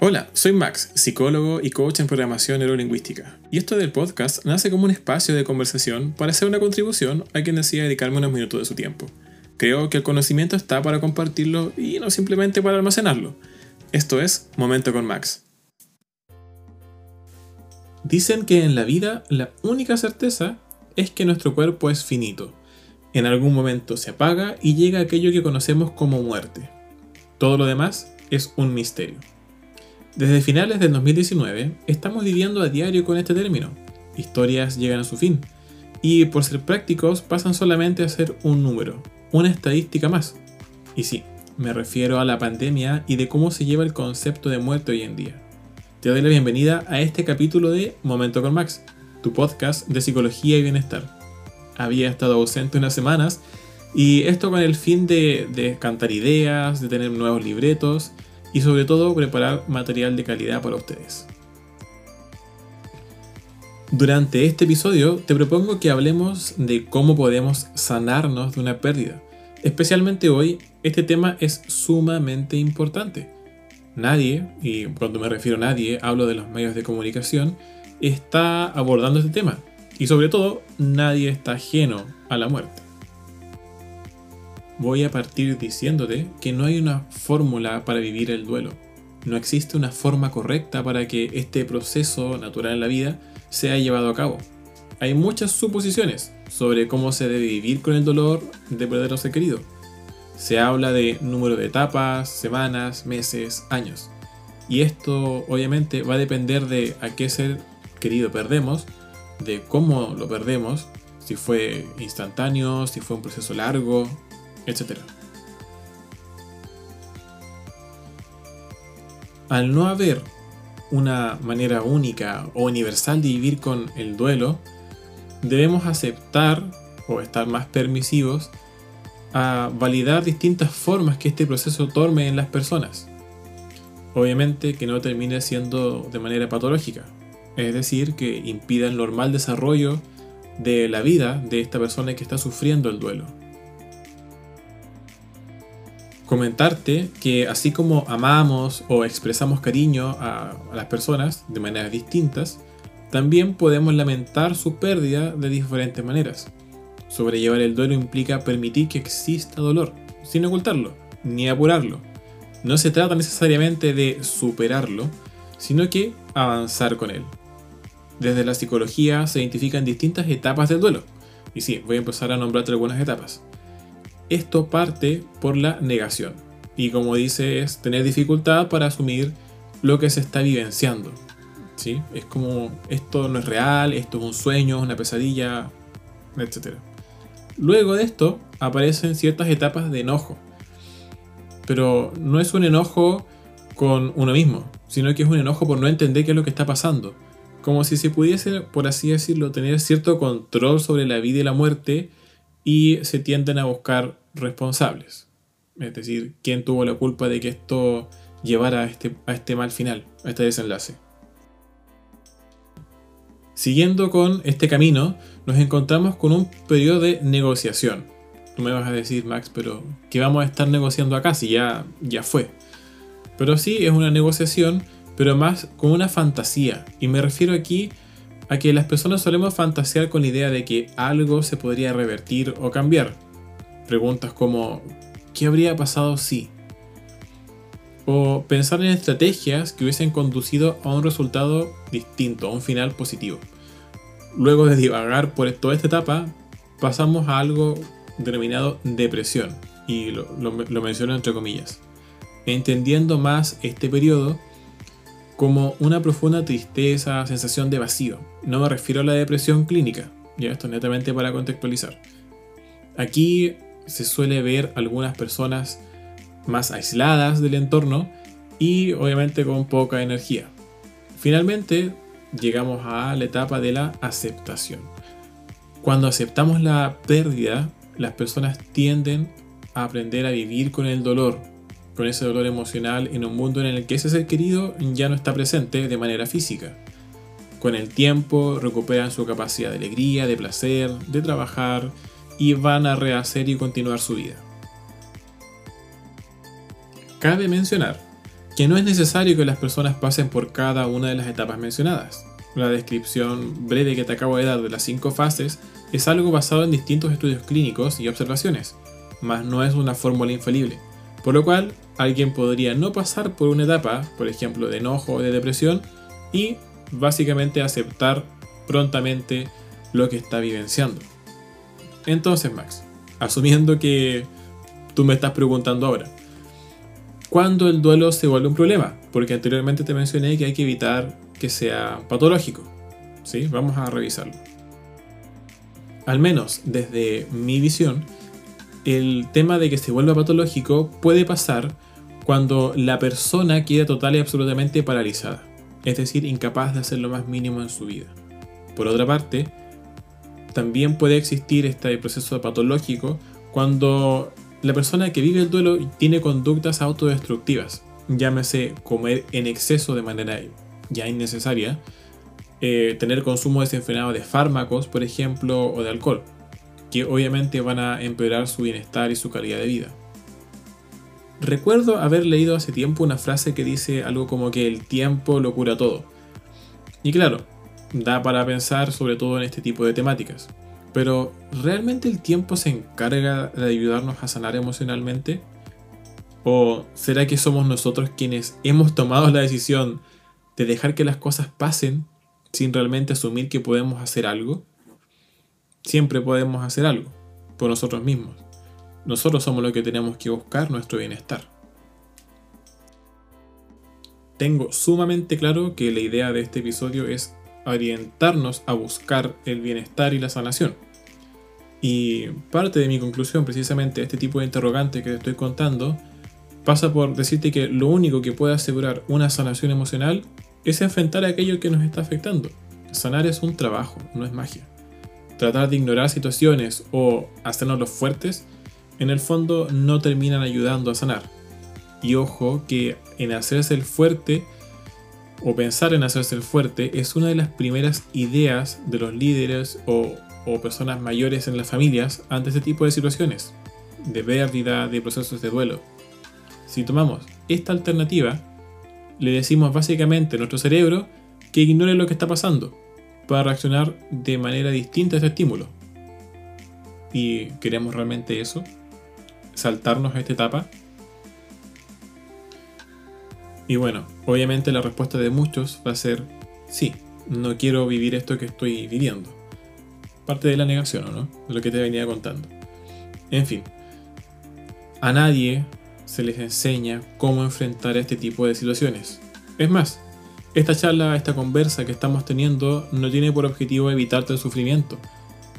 Hola, soy Max, psicólogo y coach en programación neurolingüística. Y esto del podcast nace como un espacio de conversación para hacer una contribución a quien decida dedicarme unos minutos de su tiempo. Creo que el conocimiento está para compartirlo y no simplemente para almacenarlo. Esto es Momento con Max. Dicen que en la vida la única certeza es que nuestro cuerpo es finito. En algún momento se apaga y llega aquello que conocemos como muerte. Todo lo demás es un misterio. Desde finales del 2019 estamos viviendo a diario con este término. Historias llegan a su fin y por ser prácticos pasan solamente a ser un número, una estadística más. Y sí, me refiero a la pandemia y de cómo se lleva el concepto de muerte hoy en día. Te doy la bienvenida a este capítulo de Momento con Max, tu podcast de psicología y bienestar. Había estado ausente unas semanas y esto con el fin de, de cantar ideas, de tener nuevos libretos y sobre todo preparar material de calidad para ustedes. Durante este episodio te propongo que hablemos de cómo podemos sanarnos de una pérdida. Especialmente hoy, este tema es sumamente importante. Nadie, y cuando me refiero a nadie, hablo de los medios de comunicación, está abordando este tema. Y sobre todo, nadie está ajeno a la muerte voy a partir diciéndote que no hay una fórmula para vivir el duelo. No existe una forma correcta para que este proceso natural en la vida sea llevado a cabo. Hay muchas suposiciones sobre cómo se debe vivir con el dolor de perder a ser querido. Se habla de número de etapas, semanas, meses, años. Y esto obviamente va a depender de a qué ser querido perdemos, de cómo lo perdemos, si fue instantáneo, si fue un proceso largo, etc. Al no haber una manera única o universal de vivir con el duelo, debemos aceptar o estar más permisivos a validar distintas formas que este proceso tome en las personas. Obviamente que no termine siendo de manera patológica, es decir, que impida el normal desarrollo de la vida de esta persona que está sufriendo el duelo comentarte que así como amamos o expresamos cariño a, las personas de maneras distintas, también podemos lamentar su pérdida de diferentes maneras. Sobrellevar el duelo implica permitir que exista dolor, sin ocultarlo, ni apurarlo. No se trata necesariamente de superarlo, sino que avanzar con él. Desde la psicología se identifican distintas etapas del duelo. Y sí, voy a empezar a nombrarte algunas etapas. Esto parte por la negación. Y como dice, es tener dificultad para asumir lo que se está vivenciando. ¿sí? Es como esto no es real, esto es un sueño, una pesadilla, etc. Luego de esto aparecen ciertas etapas de enojo. Pero no es un enojo con uno mismo, sino que es un enojo por no entender qué es lo que está pasando. Como si se pudiese, por así decirlo, tener cierto control sobre la vida y la muerte y se tienden a buscar responsables. Es decir, quién tuvo la culpa de que esto llevara a este, a este mal final, a este desenlace. Siguiendo con este camino, nos encontramos con un periodo de negociación. Tú me vas a decir, Max, pero ¿qué vamos a estar negociando acá si ya, ya fue? Pero sí, es una negociación, pero más con una fantasía. Y me refiero aquí a que las personas solemos fantasear con la idea de que algo se podría revertir o cambiar. Preguntas como ¿qué habría pasado si? O pensar en estrategias que hubiesen conducido a un resultado distinto, a un final positivo. Luego de divagar por toda esta etapa, pasamos a algo denominado depresión, y lo, lo menciono entre comillas. Entendiendo más este periodo, como una profunda tristeza, sensación de vacío. No me refiero a la depresión clínica, ya esto netamente para contextualizar. Aquí se suele ver algunas personas más aisladas del entorno y obviamente con poca energía. Finalmente llegamos a la etapa de la aceptación. Cuando aceptamos la pérdida, las personas tienden a aprender a vivir con el dolor, con ese dolor emocional en un mundo en el que ese ser querido ya no está presente de manera física. Con el tiempo recuperan su capacidad de alegría, de placer, de trabajar y van a rehacer y continuar su vida. Cabe mencionar que no es necesario que las personas pasen por cada una de las etapas mencionadas. La descripción breve que te acabo de dar de las cinco fases es algo basado en distintos estudios clínicos y observaciones, mas no es una fórmula infalible, por lo cual alguien podría no pasar por una etapa, por ejemplo, de enojo o de depresión, y básicamente aceptar prontamente lo que está vivenciando. Entonces, Max, asumiendo que tú me estás preguntando ahora, ¿cuándo el duelo se vuelve un problema? Porque anteriormente te mencioné que hay que evitar que sea patológico. ¿Sí? Vamos a revisarlo. Al menos desde mi visión, el tema de que se vuelva patológico puede pasar cuando la persona queda total y absolutamente paralizada, es decir, incapaz de hacer lo más mínimo en su vida. Por otra parte, también puede existir este proceso patológico cuando la persona que vive el duelo tiene conductas autodestructivas, llámese comer en exceso de manera ya innecesaria, eh, tener consumo desenfrenado de fármacos, por ejemplo, o de alcohol, que obviamente van a empeorar su bienestar y su calidad de vida. Recuerdo haber leído hace tiempo una frase que dice algo como que el tiempo lo cura todo. Y claro, da para pensar sobre todo en este tipo de temáticas. Pero, ¿realmente el tiempo se encarga de ayudarnos a sanar emocionalmente? ¿O será que somos nosotros quienes hemos tomado la decisión de dejar que las cosas pasen sin realmente asumir que podemos hacer algo? Siempre podemos hacer algo por nosotros mismos. Nosotros somos los que tenemos que buscar nuestro bienestar. Tengo sumamente claro que la idea de este episodio es orientarnos a buscar el bienestar y la sanación. Y parte de mi conclusión, precisamente, este tipo de interrogante que te estoy contando, pasa por decirte que lo único que puede asegurar una sanación emocional es enfrentar aquello que nos está afectando. Sanar es un trabajo, no es magia. Tratar de ignorar situaciones o hacernos los fuertes, en el fondo no terminan ayudando a sanar. Y ojo que en hacerse el fuerte o pensar en hacerse el fuerte es una de las primeras ideas de los líderes o, personas mayores en las familias ante este tipo de situaciones, de pérdida, de procesos de duelo. Si tomamos esta alternativa, le decimos básicamente a nuestro cerebro que ignore lo que está pasando para reaccionar de manera distinta a ese estímulo. ¿Y queremos realmente eso? ¿Saltarnos a esta etapa? Y bueno, obviamente la respuesta de muchos va a ser sí, no quiero vivir esto que estoy viviendo. Parte de la negación, ¿o no? De lo que te venía contando. En fin, a nadie se les enseña cómo enfrentar este tipo de situaciones. Es más, esta charla, esta conversa que estamos teniendo no tiene por objetivo evitarte el sufrimiento,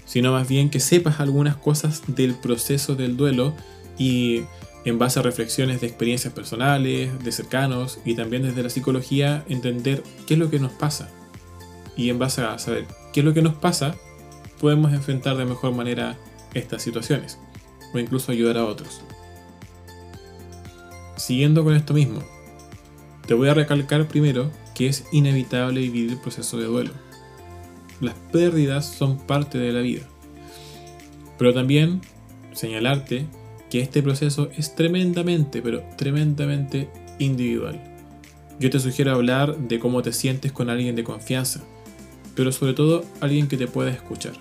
sino más bien que sepas algunas cosas del proceso del duelo y en base a reflexiones de experiencias personales, de cercanos y también desde la psicología entender qué es lo que nos pasa. Y en base a saber qué es lo que nos pasa, podemos enfrentar de mejor manera estas situaciones o incluso ayudar a otros. Siguiendo con esto mismo, te voy a recalcar primero que es inevitable vivir el proceso de duelo. Las pérdidas son parte de la vida. Pero también señalarte que este proceso es tremendamente, pero tremendamente individual. Yo te sugiero hablar de cómo te sientes con alguien de confianza, pero sobre todo alguien que te pueda escuchar,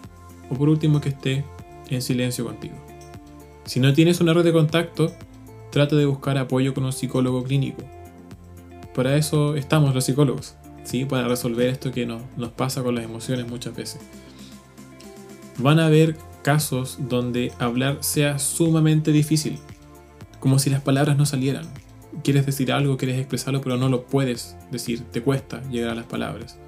o por último que esté en silencio contigo. Si no tienes una red de contacto, trata de buscar apoyo con un psicólogo clínico. Para eso estamos los psicólogos, ¿sí? para resolver esto que nos, nos pasa con las emociones muchas veces. Van a haber casos donde hablar sea sumamente difícil, como si las palabras no salieran. Quieres decir algo, quieres expresarlo, pero no lo puedes decir, te cuesta llegar a las palabras.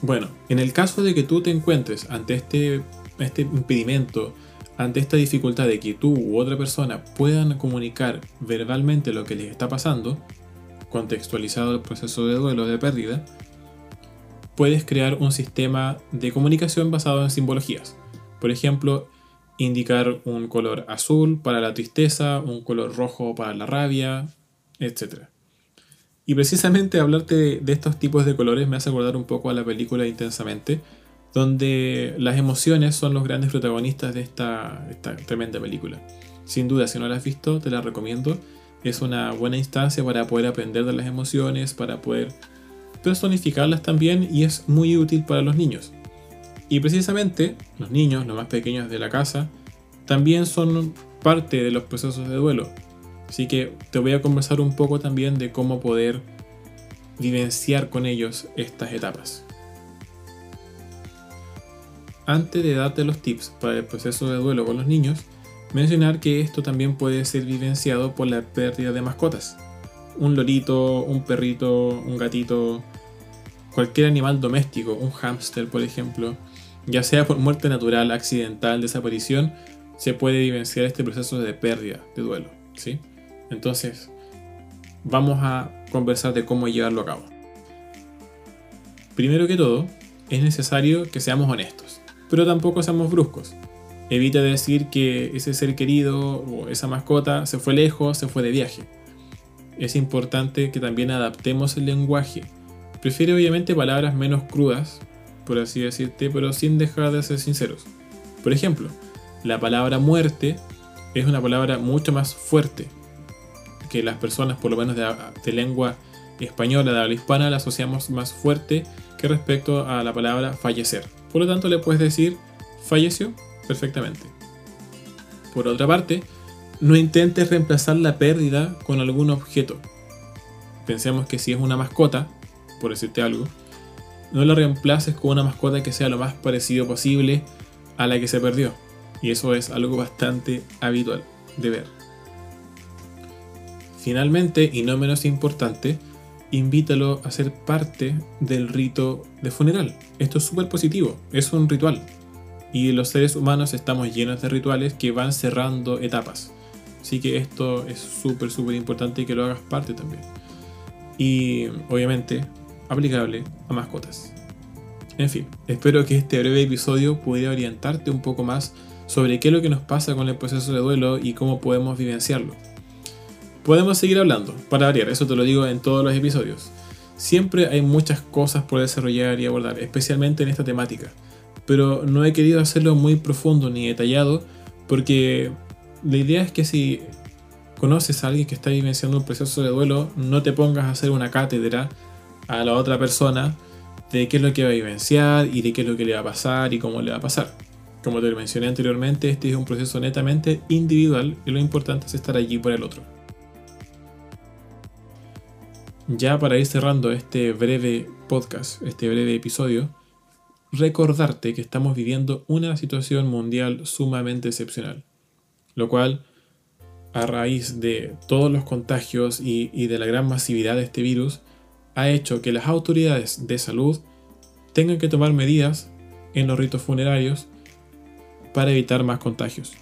Bueno, en el caso de que tú te encuentres ante este, este impedimento, ante esta dificultad de que tú u otra persona puedan comunicar verbalmente lo que les está pasando, contextualizado el proceso de duelo de pérdida, puedes crear un sistema de comunicación basado en simbologías. Por ejemplo, indicar un color azul para la tristeza, un color rojo para la rabia, etc. Y precisamente hablarte de, estos tipos de colores me hace acordar un poco a la película Intensamente, donde las emociones son los grandes protagonistas de esta, esta tremenda película. Sin duda, si no la has visto, te la recomiendo. Es una buena instancia para poder aprender de las emociones, para poder personificarlas también y es muy útil para los niños. Y precisamente los niños, los más pequeños de la casa, también son parte de los procesos de duelo. Así que te voy a conversar un poco también de cómo poder vivenciar con ellos estas etapas. Antes de darte los tips para el proceso de duelo con los niños, mencionar que esto también puede ser vivenciado por la pérdida de mascotas. Un lorito, un perrito, un gatito, cualquier animal doméstico, un hámster por ejemplo, ya sea por muerte natural, accidental, desaparición, se puede vivenciar este proceso de pérdida, de duelo. ¿sí? Entonces, vamos a conversar de cómo llevarlo a cabo. Primero que todo, es necesario que seamos honestos, pero tampoco seamos bruscos. Evita decir que ese ser querido o esa mascota se fue lejos, se fue de viaje. Es importante que también adaptemos el lenguaje. Prefiere obviamente palabras menos crudas, por así decirte, pero sin dejar de ser sinceros. Por ejemplo, la palabra muerte es una palabra mucho más fuerte que las personas, por lo menos de, lengua española, de habla hispana, la asociamos más fuerte que respecto a la palabra fallecer. Por lo tanto, le puedes decir falleció perfectamente. Por otra parte, no intentes reemplazar la pérdida con algún objeto. Pensemos que si es una mascota, por decirte algo, no la reemplaces con una mascota que sea lo más parecido posible a la que se perdió. Y eso es algo bastante habitual de ver. Finalmente, y no menos importante, invítalo a ser parte del rito de funeral. Esto es súper positivo, es un ritual. Y los seres humanos estamos llenos de rituales que van cerrando etapas. Así que esto es súper, súper importante que lo hagas parte también. Y obviamente aplicable a mascotas. En fin, espero que este breve episodio pudiera orientarte un poco más sobre qué es lo que nos pasa con el proceso de duelo y cómo podemos vivenciarlo. Podemos seguir hablando, para variar, eso te lo digo en todos los episodios. Siempre hay muchas cosas por desarrollar y abordar, especialmente en esta temática, pero no he querido hacerlo muy profundo ni detallado porque la idea es que si conoces a alguien que está vivenciando un proceso de duelo, no te pongas a hacer una cátedra a la otra persona de qué es lo que va a vivenciar y de qué es lo que le va a pasar y cómo le va a pasar. Como te mencioné anteriormente, este es un proceso netamente individual y lo importante es estar allí por el otro. Ya para ir cerrando este breve podcast, este breve episodio, recordarte que estamos viviendo una situación mundial sumamente excepcional, lo cual, a raíz de todos los contagios y de la gran masividad de este virus, ha hecho que las autoridades de salud tengan que tomar medidas en los ritos funerarios para evitar más contagios,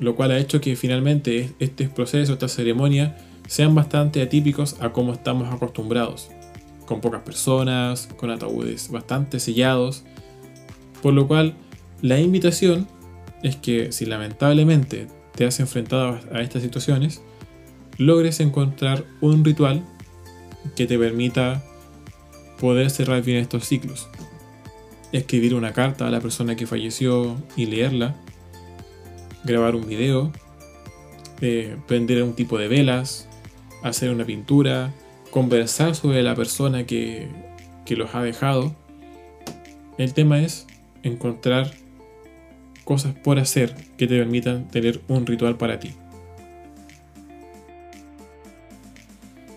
lo cual ha hecho que finalmente este proceso, esta ceremonia, sean bastante atípicos a como estamos acostumbrados, con pocas personas, con ataúdes bastante sellados, por lo cual la invitación es que si lamentablemente te has enfrentado a estas situaciones, logres encontrar un ritual que te permita poder cerrar bien estos ciclos. Escribir una carta a la persona que falleció y leerla. Grabar un video. Eh, prender un tipo de velas. Hacer una pintura. Conversar sobre la persona que, que los ha dejado. El tema es encontrar cosas por hacer que te permitan tener un ritual para ti.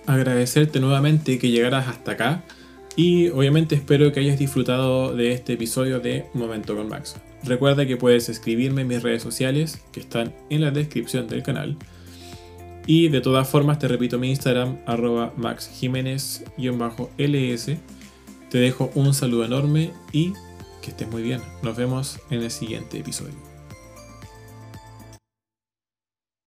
Agradecerte nuevamente que llegaras hasta acá y obviamente espero que hayas disfrutado de este episodio de Momento con Max. Recuerda que puedes escribirme en mis redes sociales que están en la descripción del canal. Y de todas formas te repito mi Instagram arroba maxjiménez-ls. Te dejo un saludo enorme y que estés muy bien. Nos vemos en el siguiente episodio.